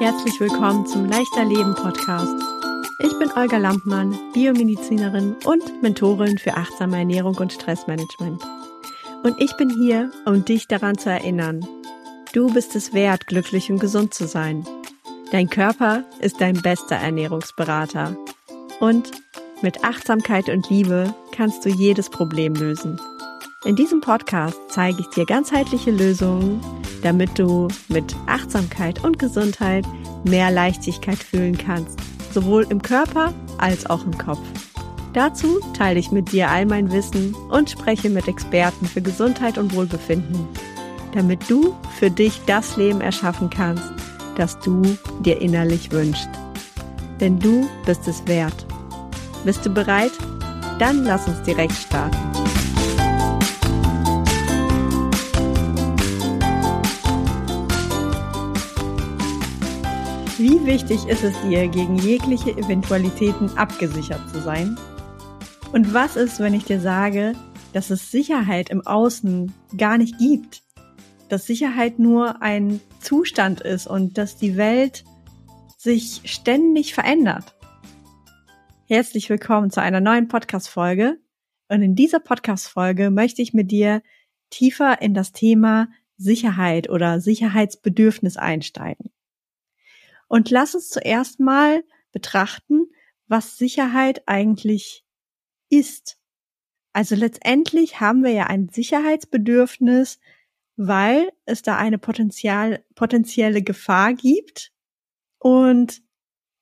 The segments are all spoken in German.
Herzlich willkommen zum Leichter Leben Podcast. Ich bin Olga Lampmann, Biomedizinerin und Mentorin für achtsame Ernährung und Stressmanagement. Und ich bin hier, um dich daran zu erinnern. Du bist es wert, glücklich und gesund zu sein. Dein Körper ist dein bester Ernährungsberater. Und mit Achtsamkeit und Liebe kannst du jedes Problem lösen. In diesem Podcast zeige ich dir ganzheitliche Lösungen, damit du mit Achtsamkeit und Gesundheit mehr Leichtigkeit fühlen kannst, sowohl im Körper als auch im Kopf. Dazu teile ich mit dir all mein Wissen und spreche mit Experten für Gesundheit und Wohlbefinden, damit du für dich das Leben erschaffen kannst, das du dir innerlich wünschst. Denn du bist es wert. Bist du bereit? Dann lass uns direkt starten. Wie wichtig ist es dir, gegen jegliche Eventualitäten abgesichert zu sein? Und was ist, wenn ich dir sage, dass es Sicherheit im Außen gar nicht gibt? Dass Sicherheit nur ein Zustand ist und dass die Welt sich ständig verändert? Herzlich willkommen zu einer neuen Podcast-Folge. Und in dieser Podcast-Folge möchte ich mit dir tiefer in das Thema Sicherheit oder Sicherheitsbedürfnis einsteigen. Und lass uns zuerst mal betrachten, was Sicherheit eigentlich ist. Also letztendlich haben wir ja ein Sicherheitsbedürfnis, weil es da eine potenzial, potenzielle Gefahr gibt. Und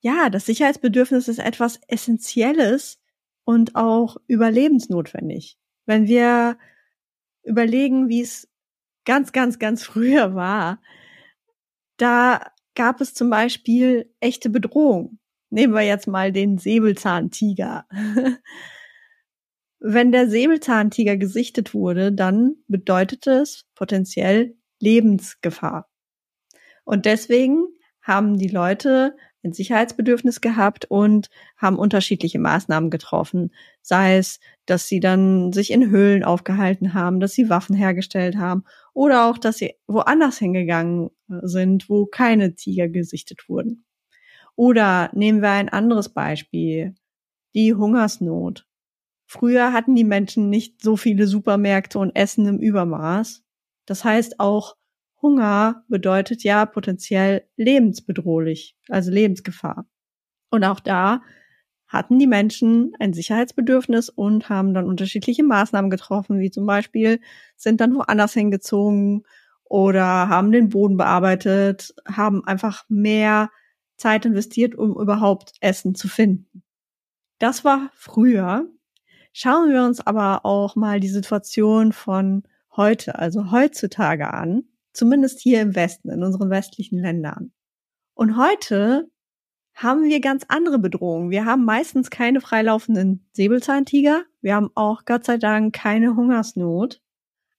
ja, das Sicherheitsbedürfnis ist etwas Essentielles und auch überlebensnotwendig. Wenn wir überlegen, wie es ganz, ganz, ganz früher war, da gab es zum Beispiel echte Bedrohung. Nehmen wir jetzt mal den Säbelzahntiger. Wenn der Säbelzahntiger gesichtet wurde, dann bedeutet es potenziell Lebensgefahr. Und deswegen haben die Leute ein Sicherheitsbedürfnis gehabt und haben unterschiedliche Maßnahmen getroffen. Sei es, dass sie dann sich in Höhlen aufgehalten haben, dass sie Waffen hergestellt haben oder auch, dass sie woanders hingegangen sind, wo keine Tiger gesichtet wurden. Oder nehmen wir ein anderes Beispiel, die Hungersnot. Früher hatten die Menschen nicht so viele Supermärkte und Essen im Übermaß. Das heißt, auch Hunger bedeutet ja potenziell lebensbedrohlich, also Lebensgefahr. Und auch da hatten die Menschen ein Sicherheitsbedürfnis und haben dann unterschiedliche Maßnahmen getroffen, wie zum Beispiel sind dann woanders hingezogen oder haben den Boden bearbeitet, haben einfach mehr Zeit investiert, um überhaupt Essen zu finden. Das war früher. Schauen wir uns aber auch mal die Situation von heute, also heutzutage an, zumindest hier im Westen, in unseren westlichen Ländern. Und heute haben wir ganz andere Bedrohungen. Wir haben meistens keine freilaufenden Säbelzahntiger. Wir haben auch Gott sei Dank keine Hungersnot.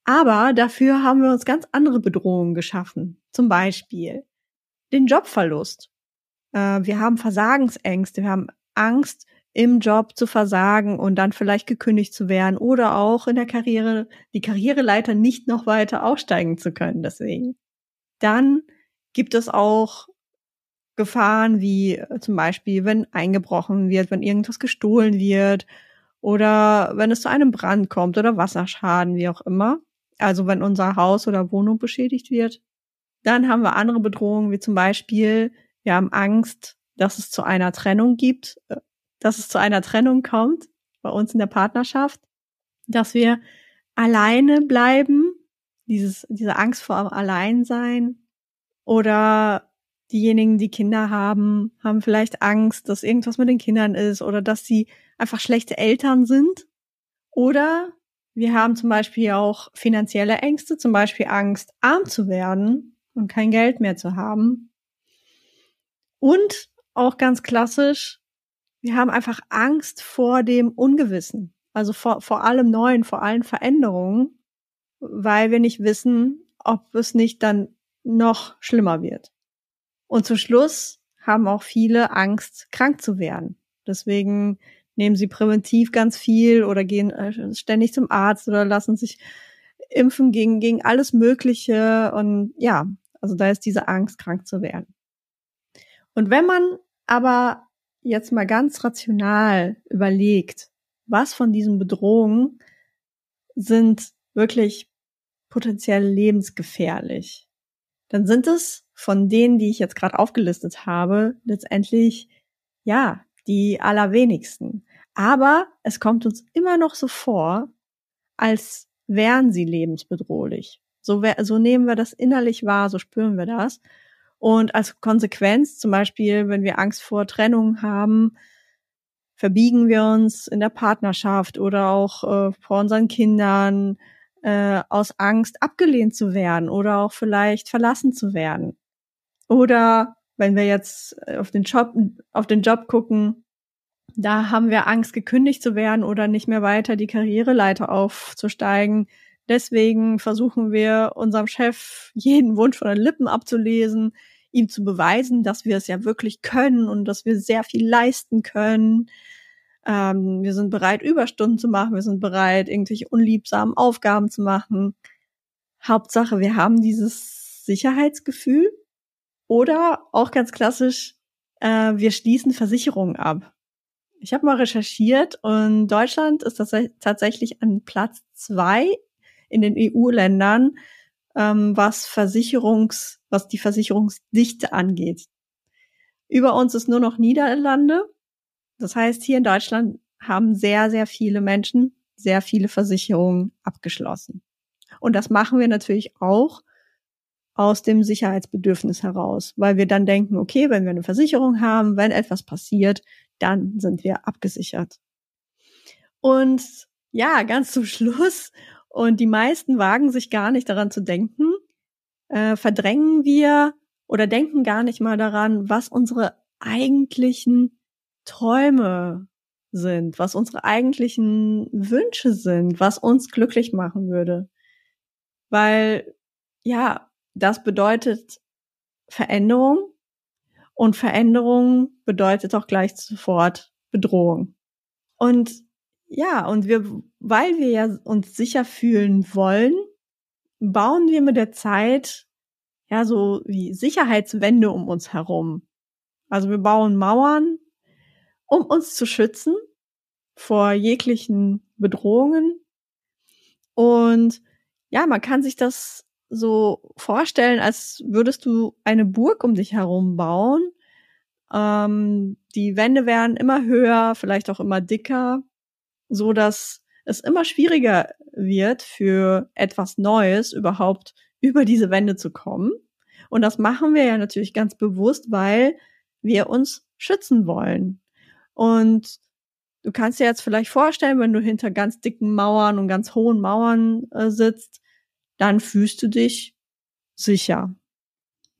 Aber dafür haben wir uns ganz andere Bedrohungen geschaffen. Zum Beispiel den Jobverlust. Äh, wir haben Versagensängste. Wir haben Angst, im Job zu versagen und dann vielleicht gekündigt zu werden oder auch in der Karriere, die Karriereleiter nicht noch weiter aufsteigen zu können. Deswegen. Dann gibt es auch Gefahren wie äh, zum Beispiel, wenn eingebrochen wird, wenn irgendwas gestohlen wird oder wenn es zu einem Brand kommt oder Wasserschaden, wie auch immer. Also wenn unser Haus oder Wohnung beschädigt wird. Dann haben wir andere Bedrohungen, wie zum Beispiel, wir haben Angst, dass es zu einer Trennung gibt, äh, dass es zu einer Trennung kommt bei uns in der Partnerschaft, dass wir alleine bleiben, dieses, diese Angst vor Alleinsein oder diejenigen, die Kinder haben, haben vielleicht Angst, dass irgendwas mit den Kindern ist oder dass sie einfach schlechte Eltern sind. Oder wir haben zum Beispiel auch finanzielle Ängste, zum Beispiel Angst, arm zu werden und kein Geld mehr zu haben. Und auch ganz klassisch, wir haben einfach Angst vor dem Ungewissen, also vor, vor allem Neuen, vor allen Veränderungen, weil wir nicht wissen, ob es nicht dann noch schlimmer wird. Und zum Schluss haben auch viele Angst, krank zu werden. Deswegen nehmen sie präventiv ganz viel oder gehen äh, ständig zum Arzt oder lassen sich impfen gegen, gegen alles Mögliche. Und ja, also da ist diese Angst, krank zu werden. Und wenn man aber jetzt mal ganz rational überlegt, was von diesen Bedrohungen sind wirklich potenziell lebensgefährlich, dann sind es von denen, die ich jetzt gerade aufgelistet habe, letztendlich ja die allerwenigsten. Aber es kommt uns immer noch so vor, als wären sie lebensbedrohlich. So, so nehmen wir das innerlich wahr, so spüren wir das. Und als Konsequenz, zum Beispiel, wenn wir Angst vor Trennung haben, verbiegen wir uns in der Partnerschaft oder auch äh, vor unseren Kindern äh, aus Angst abgelehnt zu werden oder auch vielleicht verlassen zu werden. Oder wenn wir jetzt auf den Job, auf den Job gucken, da haben wir Angst, gekündigt zu werden oder nicht mehr weiter die Karriereleiter aufzusteigen. Deswegen versuchen wir unserem Chef jeden Wunsch von den Lippen abzulesen, ihm zu beweisen, dass wir es ja wirklich können und dass wir sehr viel leisten können. Ähm, wir sind bereit, Überstunden zu machen. Wir sind bereit, irgendwelche unliebsamen Aufgaben zu machen. Hauptsache, wir haben dieses Sicherheitsgefühl. Oder auch ganz klassisch, äh, wir schließen Versicherungen ab. Ich habe mal recherchiert und Deutschland ist das tatsächlich an Platz zwei in den EU-Ländern, ähm, was Versicherungs, was die Versicherungsdichte angeht. Über uns ist nur noch Niederlande. Das heißt, hier in Deutschland haben sehr, sehr viele Menschen sehr viele Versicherungen abgeschlossen. Und das machen wir natürlich auch aus dem Sicherheitsbedürfnis heraus, weil wir dann denken, okay, wenn wir eine Versicherung haben, wenn etwas passiert, dann sind wir abgesichert. Und ja, ganz zum Schluss und die meisten wagen sich gar nicht daran zu denken, äh, verdrängen wir oder denken gar nicht mal daran, was unsere eigentlichen Träume sind, was unsere eigentlichen Wünsche sind, was uns glücklich machen würde. Weil, ja, das bedeutet Veränderung und Veränderung bedeutet auch gleich sofort Bedrohung. Und ja, und wir, weil wir ja uns sicher fühlen wollen, bauen wir mit der Zeit ja so wie Sicherheitswände um uns herum. Also wir bauen Mauern, um uns zu schützen vor jeglichen Bedrohungen. Und ja, man kann sich das so vorstellen, als würdest du eine Burg um dich herum bauen. Ähm, die Wände werden immer höher, vielleicht auch immer dicker so dass es immer schwieriger wird für etwas Neues überhaupt über diese Wände zu kommen. Und das machen wir ja natürlich ganz bewusst, weil wir uns schützen wollen. Und du kannst dir jetzt vielleicht vorstellen, wenn du hinter ganz dicken Mauern und ganz hohen Mauern äh, sitzt, dann fühlst du dich sicher.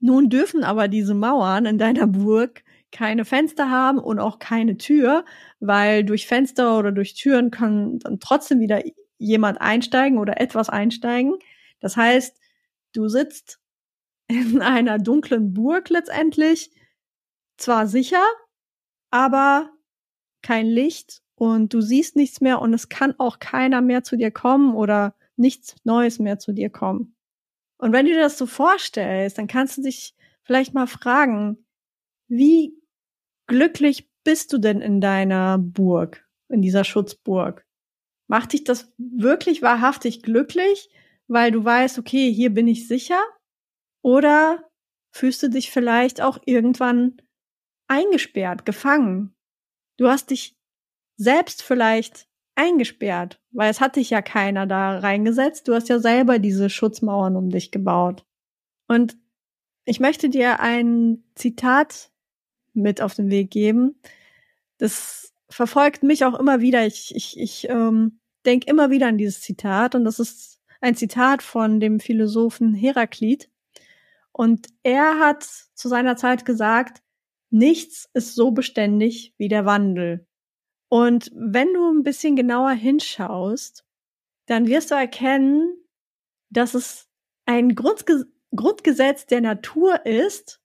Nun dürfen aber diese Mauern in deiner Burg keine Fenster haben und auch keine Tür, weil durch Fenster oder durch Türen kann dann trotzdem wieder jemand einsteigen oder etwas einsteigen. Das heißt, du sitzt in einer dunklen Burg letztendlich, zwar sicher, aber kein Licht und du siehst nichts mehr und es kann auch keiner mehr zu dir kommen oder nichts Neues mehr zu dir kommen. Und wenn du dir das so vorstellst, dann kannst du dich vielleicht mal fragen, wie glücklich bist du denn in deiner Burg, in dieser Schutzburg? Macht dich das wirklich wahrhaftig glücklich, weil du weißt, okay, hier bin ich sicher? Oder fühlst du dich vielleicht auch irgendwann eingesperrt, gefangen? Du hast dich selbst vielleicht eingesperrt, weil es hat dich ja keiner da reingesetzt. Du hast ja selber diese Schutzmauern um dich gebaut. Und ich möchte dir ein Zitat mit auf den Weg geben. Das verfolgt mich auch immer wieder. Ich, ich, ich ähm, denke immer wieder an dieses Zitat und das ist ein Zitat von dem Philosophen Heraklit. Und er hat zu seiner Zeit gesagt, nichts ist so beständig wie der Wandel. Und wenn du ein bisschen genauer hinschaust, dann wirst du erkennen, dass es ein Grundge Grundgesetz der Natur ist,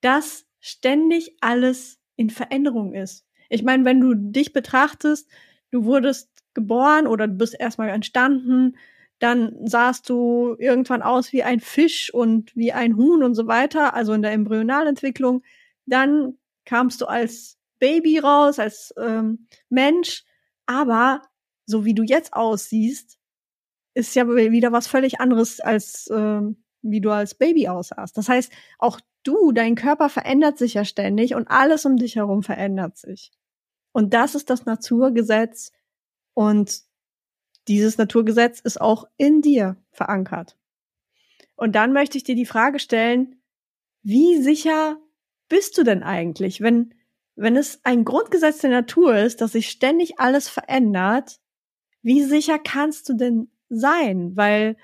dass ständig alles in Veränderung ist. Ich meine, wenn du dich betrachtest, du wurdest geboren oder du bist erstmal entstanden, dann sahst du irgendwann aus wie ein Fisch und wie ein Huhn und so weiter, also in der Embryonalentwicklung. dann kamst du als Baby raus, als ähm, Mensch, aber so wie du jetzt aussiehst, ist ja wieder was völlig anderes als ähm, wie du als Baby aussahst. Das heißt, auch du, dein Körper verändert sich ja ständig und alles um dich herum verändert sich. Und das ist das Naturgesetz und dieses Naturgesetz ist auch in dir verankert. Und dann möchte ich dir die Frage stellen, wie sicher bist du denn eigentlich, wenn, wenn es ein Grundgesetz der Natur ist, dass sich ständig alles verändert, wie sicher kannst du denn sein? Weil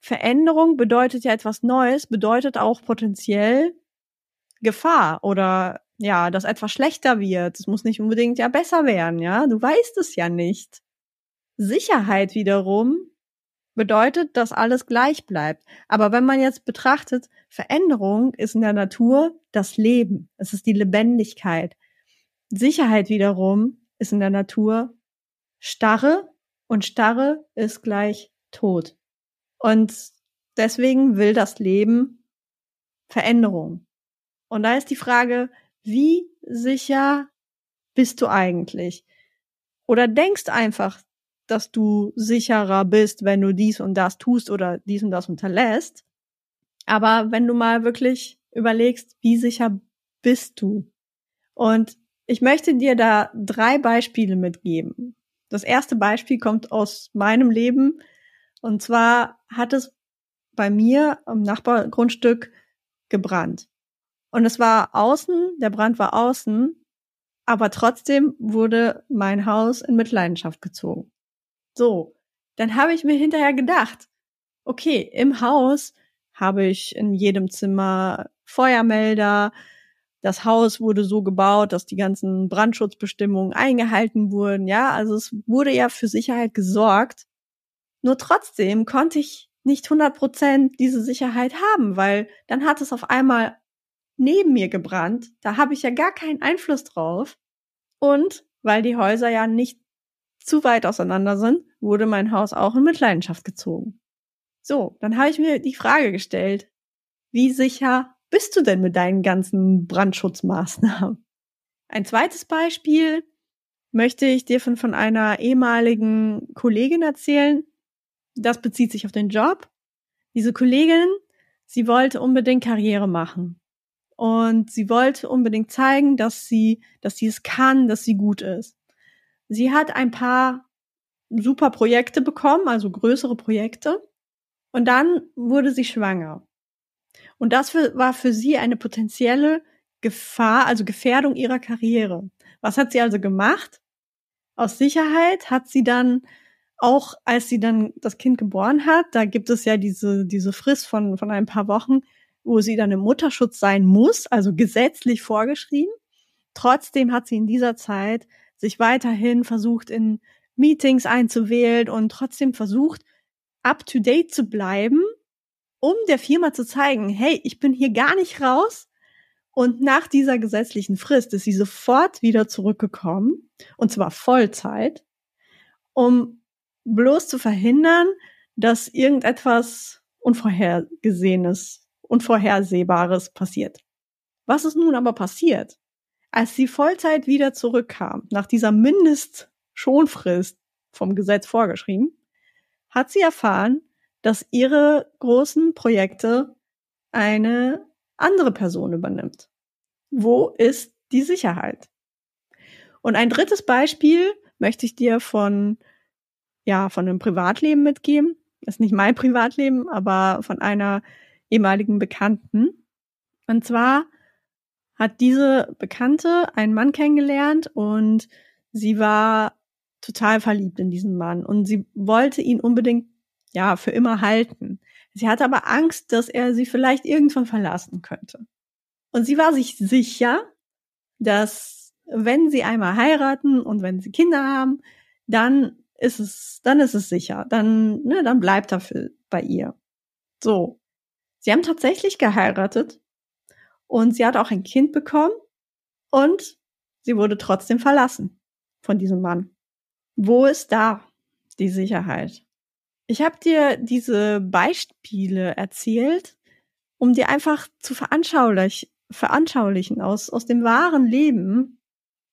Veränderung bedeutet ja etwas Neues, bedeutet auch potenziell Gefahr oder ja, dass etwas schlechter wird. Es muss nicht unbedingt ja besser werden, ja. Du weißt es ja nicht. Sicherheit wiederum bedeutet, dass alles gleich bleibt. Aber wenn man jetzt betrachtet, Veränderung ist in der Natur das Leben. Es ist die Lebendigkeit. Sicherheit wiederum ist in der Natur Starre und Starre ist gleich Tod. Und deswegen will das Leben Veränderung. Und da ist die Frage, wie sicher bist du eigentlich? Oder denkst einfach, dass du sicherer bist, wenn du dies und das tust oder dies und das unterlässt. Aber wenn du mal wirklich überlegst, wie sicher bist du? Und ich möchte dir da drei Beispiele mitgeben. Das erste Beispiel kommt aus meinem Leben. Und zwar hat es bei mir am Nachbargrundstück gebrannt. Und es war außen, der Brand war außen, aber trotzdem wurde mein Haus in Mitleidenschaft gezogen. So, dann habe ich mir hinterher gedacht, okay, im Haus habe ich in jedem Zimmer Feuermelder, das Haus wurde so gebaut, dass die ganzen Brandschutzbestimmungen eingehalten wurden, ja, also es wurde ja für Sicherheit gesorgt. Nur trotzdem konnte ich nicht 100 Prozent diese Sicherheit haben, weil dann hat es auf einmal neben mir gebrannt. Da habe ich ja gar keinen Einfluss drauf. Und weil die Häuser ja nicht zu weit auseinander sind, wurde mein Haus auch in Mitleidenschaft gezogen. So, dann habe ich mir die Frage gestellt, wie sicher bist du denn mit deinen ganzen Brandschutzmaßnahmen? Ein zweites Beispiel möchte ich dir von, von einer ehemaligen Kollegin erzählen. Das bezieht sich auf den Job. Diese Kollegin, sie wollte unbedingt Karriere machen. Und sie wollte unbedingt zeigen, dass sie, dass sie es kann, dass sie gut ist. Sie hat ein paar super Projekte bekommen, also größere Projekte. Und dann wurde sie schwanger. Und das für, war für sie eine potenzielle Gefahr, also Gefährdung ihrer Karriere. Was hat sie also gemacht? Aus Sicherheit hat sie dann auch, als sie dann das Kind geboren hat, da gibt es ja diese, diese Frist von, von ein paar Wochen, wo sie dann im Mutterschutz sein muss, also gesetzlich vorgeschrieben. Trotzdem hat sie in dieser Zeit sich weiterhin versucht, in Meetings einzuwählen und trotzdem versucht, up to date zu bleiben, um der Firma zu zeigen, hey, ich bin hier gar nicht raus. Und nach dieser gesetzlichen Frist ist sie sofort wieder zurückgekommen, und zwar Vollzeit, um bloß zu verhindern, dass irgendetwas Unvorhergesehenes, Unvorhersehbares passiert. Was ist nun aber passiert? Als sie Vollzeit wieder zurückkam, nach dieser Mindestschonfrist vom Gesetz vorgeschrieben, hat sie erfahren, dass ihre großen Projekte eine andere Person übernimmt. Wo ist die Sicherheit? Und ein drittes Beispiel möchte ich dir von, ja, von einem Privatleben mitgeben. ist nicht mein Privatleben, aber von einer ehemaligen Bekannten. Und zwar hat diese Bekannte einen Mann kennengelernt und sie war total verliebt in diesen Mann und sie wollte ihn unbedingt ja für immer halten. Sie hatte aber Angst, dass er sie vielleicht irgendwann verlassen könnte. Und sie war sich sicher, dass wenn sie einmal heiraten und wenn sie Kinder haben, dann ist es, dann ist es sicher. Dann, ne, dann bleibt er für, bei ihr. So. Sie haben tatsächlich geheiratet und sie hat auch ein Kind bekommen und sie wurde trotzdem verlassen von diesem Mann. Wo ist da die Sicherheit? Ich habe dir diese Beispiele erzählt, um dir einfach zu veranschaulich, veranschaulichen aus, aus dem wahren Leben,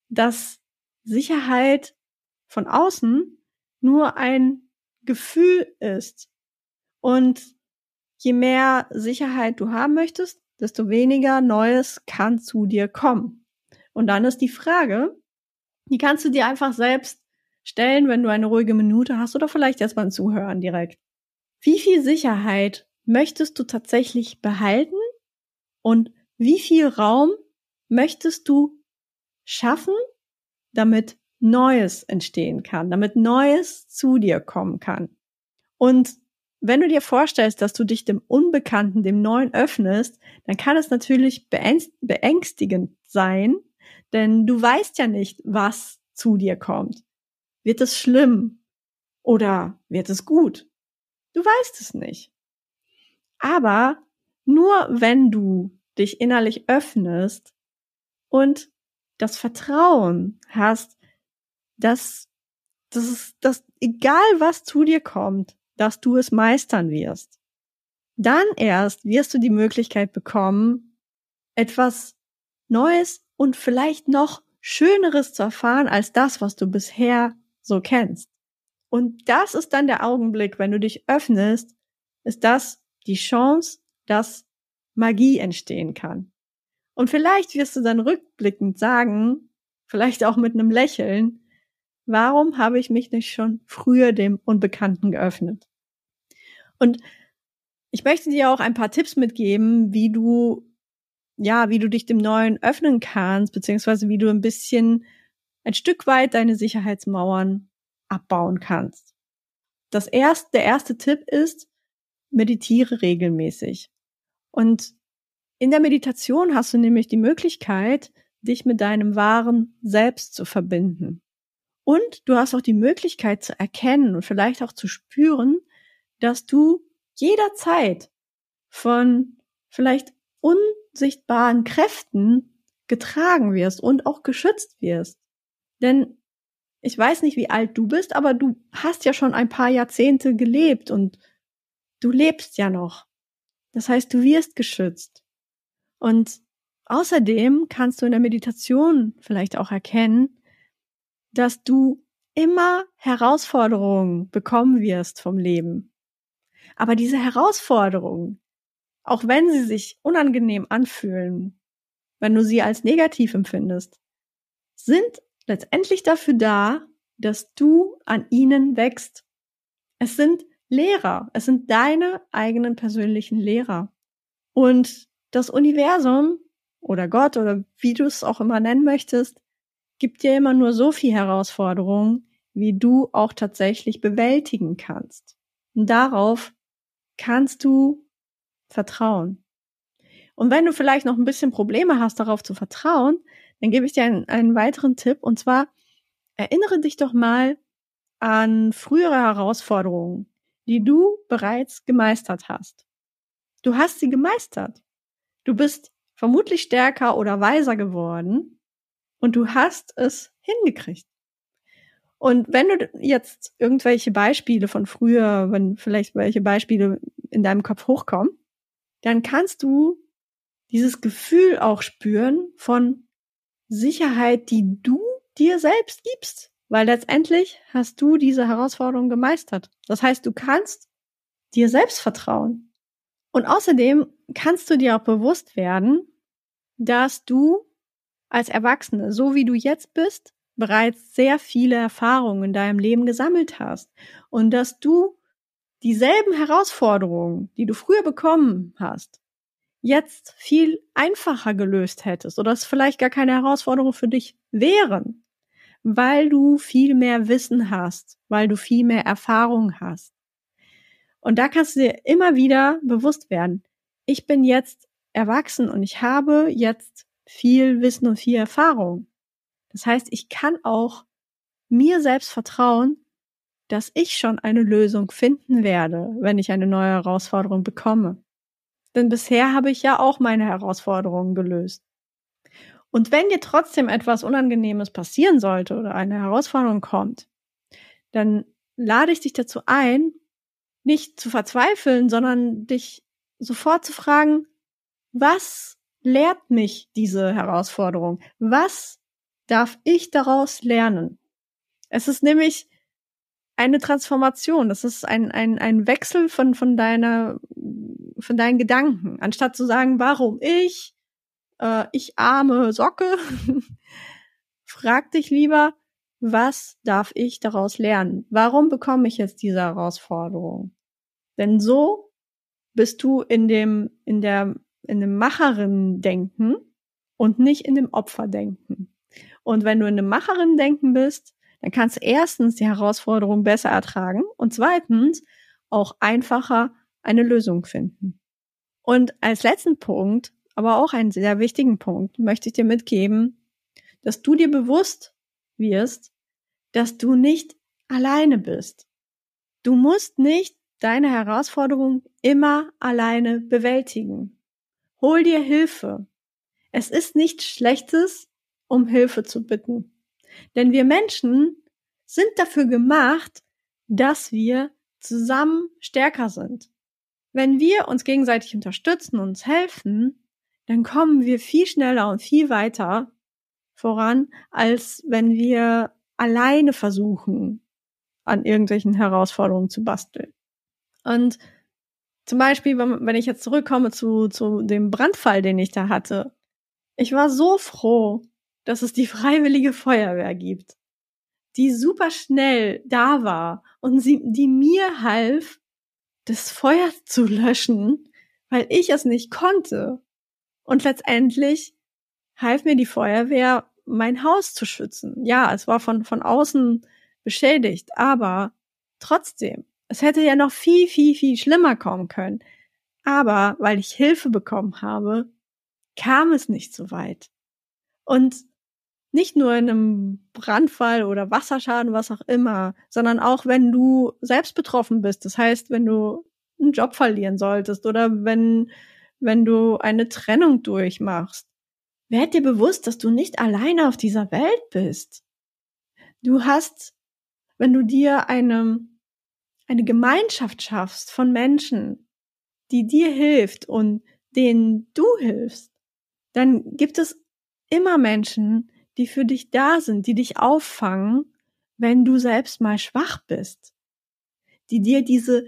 dass Sicherheit von außen nur ein Gefühl ist. Und je mehr Sicherheit du haben möchtest, desto weniger Neues kann zu dir kommen. Und dann ist die Frage, die kannst du dir einfach selbst stellen, wenn du eine ruhige Minute hast oder vielleicht erst beim Zuhören direkt. Wie viel Sicherheit möchtest du tatsächlich behalten und wie viel Raum möchtest du schaffen, damit Neues entstehen kann, damit Neues zu dir kommen kann. Und wenn du dir vorstellst, dass du dich dem Unbekannten, dem Neuen öffnest, dann kann es natürlich beängstigend sein, denn du weißt ja nicht, was zu dir kommt. Wird es schlimm oder wird es gut? Du weißt es nicht. Aber nur wenn du dich innerlich öffnest und das Vertrauen hast, dass, dass, dass egal was zu dir kommt, dass du es meistern wirst. Dann erst wirst du die Möglichkeit bekommen, etwas Neues und vielleicht noch Schöneres zu erfahren als das, was du bisher so kennst. Und das ist dann der Augenblick, wenn du dich öffnest, ist das die Chance, dass Magie entstehen kann. Und vielleicht wirst du dann rückblickend sagen, vielleicht auch mit einem Lächeln, warum habe ich mich nicht schon früher dem Unbekannten geöffnet? Und ich möchte dir auch ein paar Tipps mitgeben, wie du, ja, wie du dich dem Neuen öffnen kannst, beziehungsweise wie du ein bisschen ein Stück weit deine Sicherheitsmauern abbauen kannst. Das erste, der erste Tipp ist, meditiere regelmäßig. Und in der Meditation hast du nämlich die Möglichkeit, dich mit deinem wahren Selbst zu verbinden. Und du hast auch die Möglichkeit zu erkennen und vielleicht auch zu spüren, dass du jederzeit von vielleicht unsichtbaren Kräften getragen wirst und auch geschützt wirst. Denn ich weiß nicht, wie alt du bist, aber du hast ja schon ein paar Jahrzehnte gelebt und du lebst ja noch. Das heißt, du wirst geschützt. Und außerdem kannst du in der Meditation vielleicht auch erkennen, dass du immer Herausforderungen bekommen wirst vom Leben. Aber diese Herausforderungen, auch wenn sie sich unangenehm anfühlen, wenn du sie als negativ empfindest, sind letztendlich dafür da, dass du an ihnen wächst. Es sind Lehrer, es sind deine eigenen persönlichen Lehrer. Und das Universum oder Gott oder wie du es auch immer nennen möchtest, gibt dir immer nur so viel Herausforderungen, wie du auch tatsächlich bewältigen kannst. Und darauf kannst du vertrauen. Und wenn du vielleicht noch ein bisschen Probleme hast, darauf zu vertrauen, dann gebe ich dir einen, einen weiteren Tipp. Und zwar erinnere dich doch mal an frühere Herausforderungen, die du bereits gemeistert hast. Du hast sie gemeistert. Du bist vermutlich stärker oder weiser geworden und du hast es hingekriegt. Und wenn du jetzt irgendwelche Beispiele von früher, wenn vielleicht welche Beispiele in deinem Kopf hochkommen, dann kannst du dieses Gefühl auch spüren von Sicherheit, die du dir selbst gibst. Weil letztendlich hast du diese Herausforderung gemeistert. Das heißt, du kannst dir selbst vertrauen. Und außerdem kannst du dir auch bewusst werden, dass du als Erwachsene, so wie du jetzt bist, bereits sehr viele Erfahrungen in deinem Leben gesammelt hast und dass du dieselben Herausforderungen, die du früher bekommen hast, jetzt viel einfacher gelöst hättest oder es vielleicht gar keine Herausforderungen für dich wären, weil du viel mehr Wissen hast, weil du viel mehr Erfahrung hast. Und da kannst du dir immer wieder bewusst werden, ich bin jetzt erwachsen und ich habe jetzt viel Wissen und viel Erfahrung. Das heißt, ich kann auch mir selbst vertrauen, dass ich schon eine Lösung finden werde, wenn ich eine neue Herausforderung bekomme. Denn bisher habe ich ja auch meine Herausforderungen gelöst. Und wenn dir trotzdem etwas Unangenehmes passieren sollte oder eine Herausforderung kommt, dann lade ich dich dazu ein, nicht zu verzweifeln, sondern dich sofort zu fragen, was lehrt mich diese Herausforderung? Was darf ich daraus lernen? Es ist nämlich eine Transformation. Das ist ein, ein, ein Wechsel von, von deiner, von deinen Gedanken. Anstatt zu sagen, warum ich, äh, ich arme Socke, frag dich lieber, was darf ich daraus lernen? Warum bekomme ich jetzt diese Herausforderung? Denn so bist du in dem, in der, in dem Macherin-Denken und nicht in dem Opferdenken. Und wenn du in dem Macherin-Denken bist, dann kannst du erstens die Herausforderung besser ertragen und zweitens auch einfacher eine Lösung finden. Und als letzten Punkt, aber auch einen sehr wichtigen Punkt, möchte ich dir mitgeben, dass du dir bewusst wirst, dass du nicht alleine bist. Du musst nicht deine Herausforderung immer alleine bewältigen. Hol dir Hilfe. Es ist nichts Schlechtes, um Hilfe zu bitten. Denn wir Menschen sind dafür gemacht, dass wir zusammen stärker sind. Wenn wir uns gegenseitig unterstützen, uns helfen, dann kommen wir viel schneller und viel weiter voran, als wenn wir alleine versuchen, an irgendwelchen Herausforderungen zu basteln. Und zum Beispiel, wenn, ich jetzt zurückkomme zu, zu dem Brandfall, den ich da hatte, ich war so froh, dass es die freiwillige Feuerwehr gibt, die super schnell da war und sie, die mir half, das Feuer zu löschen, weil ich es nicht konnte. Und letztendlich half mir die Feuerwehr, mein Haus zu schützen. Ja, es war von, von außen beschädigt, aber trotzdem, es hätte ja noch viel, viel, viel schlimmer kommen können. Aber weil ich Hilfe bekommen habe, kam es nicht so weit. Und nicht nur in einem Brandfall oder Wasserschaden, was auch immer, sondern auch wenn du selbst betroffen bist. Das heißt, wenn du einen Job verlieren solltest oder wenn, wenn du eine Trennung durchmachst. Werd dir bewusst, dass du nicht alleine auf dieser Welt bist. Du hast, wenn du dir eine, eine Gemeinschaft schaffst von Menschen, die dir hilft und denen du hilfst, dann gibt es immer Menschen, die für dich da sind, die dich auffangen, wenn du selbst mal schwach bist, die dir diese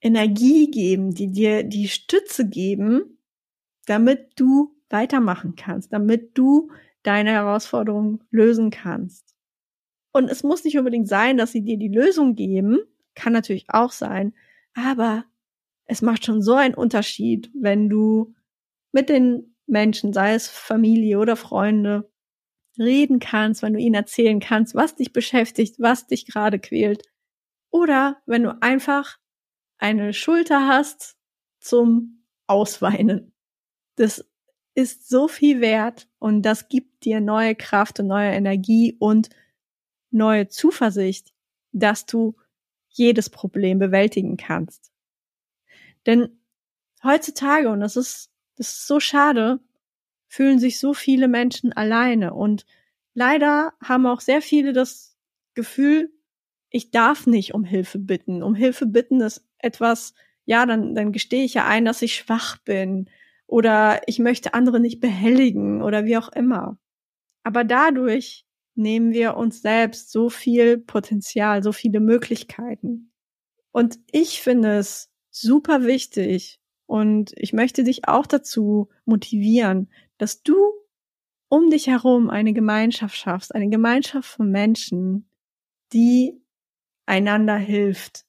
Energie geben, die dir die Stütze geben, damit du weitermachen kannst, damit du deine Herausforderung lösen kannst. Und es muss nicht unbedingt sein, dass sie dir die Lösung geben, kann natürlich auch sein, aber es macht schon so einen Unterschied, wenn du mit den Menschen, sei es Familie oder Freunde, reden kannst, wenn du ihnen erzählen kannst, was dich beschäftigt, was dich gerade quält. Oder wenn du einfach eine Schulter hast zum Ausweinen. Das ist so viel wert und das gibt dir neue Kraft und neue Energie und neue Zuversicht, dass du jedes Problem bewältigen kannst. Denn heutzutage, und das ist, das ist so schade, fühlen sich so viele Menschen alleine und leider haben auch sehr viele das Gefühl, ich darf nicht um Hilfe bitten. Um Hilfe bitten ist etwas, ja, dann, dann gestehe ich ja ein, dass ich schwach bin oder ich möchte andere nicht behelligen oder wie auch immer. Aber dadurch nehmen wir uns selbst so viel Potenzial, so viele Möglichkeiten. Und ich finde es super wichtig und ich möchte dich auch dazu motivieren, dass du um dich herum eine Gemeinschaft schaffst, eine Gemeinschaft von Menschen, die einander hilft,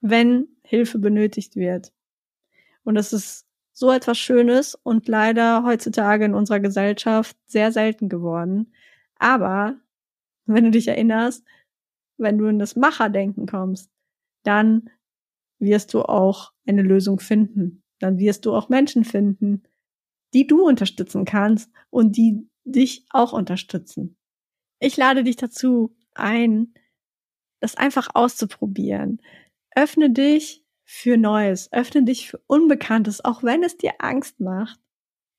wenn Hilfe benötigt wird. Und das ist so etwas Schönes und leider heutzutage in unserer Gesellschaft sehr selten geworden. Aber wenn du dich erinnerst, wenn du in das Macherdenken kommst, dann wirst du auch eine Lösung finden. Dann wirst du auch Menschen finden, die du unterstützen kannst und die dich auch unterstützen. Ich lade dich dazu ein, das einfach auszuprobieren. Öffne dich für Neues, öffne dich für Unbekanntes, auch wenn es dir Angst macht.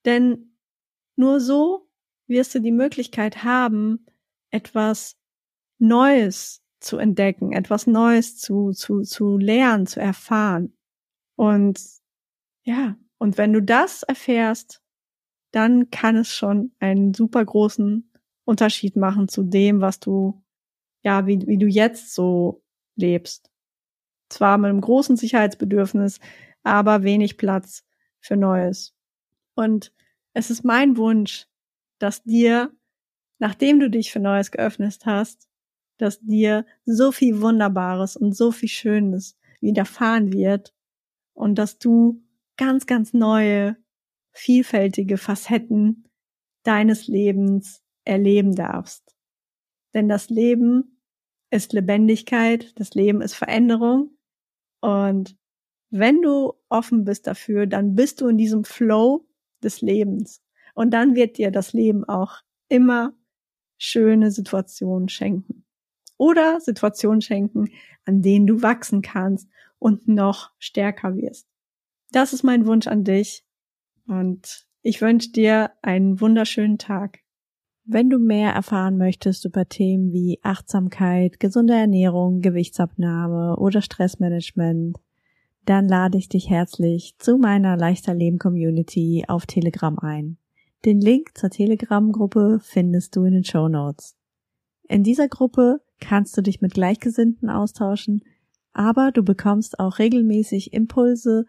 Denn nur so wirst du die Möglichkeit haben, etwas Neues zu entdecken, etwas Neues zu, zu, zu lernen, zu erfahren. Und ja, und wenn du das erfährst, dann kann es schon einen super großen Unterschied machen zu dem, was du, ja, wie, wie du jetzt so lebst. Zwar mit einem großen Sicherheitsbedürfnis, aber wenig Platz für Neues. Und es ist mein Wunsch, dass dir, nachdem du dich für Neues geöffnet hast, dass dir so viel Wunderbares und so viel Schönes widerfahren wird und dass du ganz, ganz neue, vielfältige Facetten deines Lebens erleben darfst. Denn das Leben ist Lebendigkeit, das Leben ist Veränderung und wenn du offen bist dafür, dann bist du in diesem Flow des Lebens und dann wird dir das Leben auch immer schöne Situationen schenken oder Situationen schenken, an denen du wachsen kannst und noch stärker wirst. Das ist mein Wunsch an dich und ich wünsche dir einen wunderschönen Tag. Wenn du mehr erfahren möchtest über Themen wie Achtsamkeit, gesunde Ernährung, Gewichtsabnahme oder Stressmanagement, dann lade ich dich herzlich zu meiner Leichter Leben Community auf Telegram ein. Den Link zur Telegram-Gruppe findest du in den Show Notes. In dieser Gruppe kannst du dich mit Gleichgesinnten austauschen, aber du bekommst auch regelmäßig Impulse,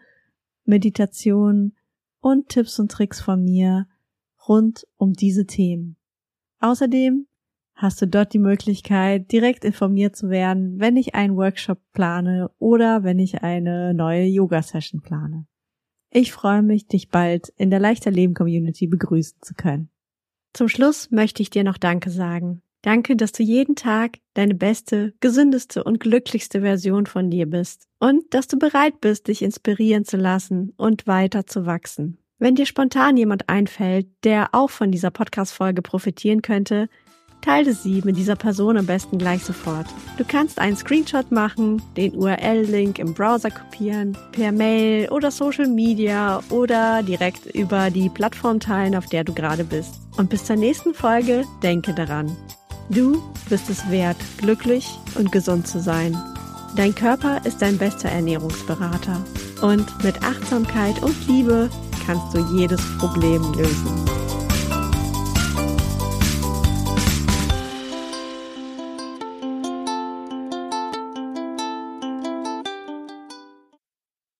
Meditationen und Tipps und Tricks von mir rund um diese Themen. Außerdem hast du dort die Möglichkeit, direkt informiert zu werden, wenn ich einen Workshop plane oder wenn ich eine neue Yoga-Session plane. Ich freue mich, dich bald in der Leichter Leben Community begrüßen zu können. Zum Schluss möchte ich dir noch Danke sagen. Danke, dass du jeden Tag deine beste, gesündeste und glücklichste Version von dir bist und dass du bereit bist, dich inspirieren zu lassen und weiter zu wachsen. Wenn dir spontan jemand einfällt, der auch von dieser Podcast-Folge profitieren könnte, teile sie mit dieser Person am besten gleich sofort. Du kannst einen Screenshot machen, den URL-Link im Browser kopieren, per Mail oder Social Media oder direkt über die Plattform teilen, auf der du gerade bist. Und bis zur nächsten Folge denke daran. Du bist es wert, glücklich und gesund zu sein. Dein Körper ist dein bester Ernährungsberater. Und mit Achtsamkeit und Liebe kannst du jedes Problem lösen.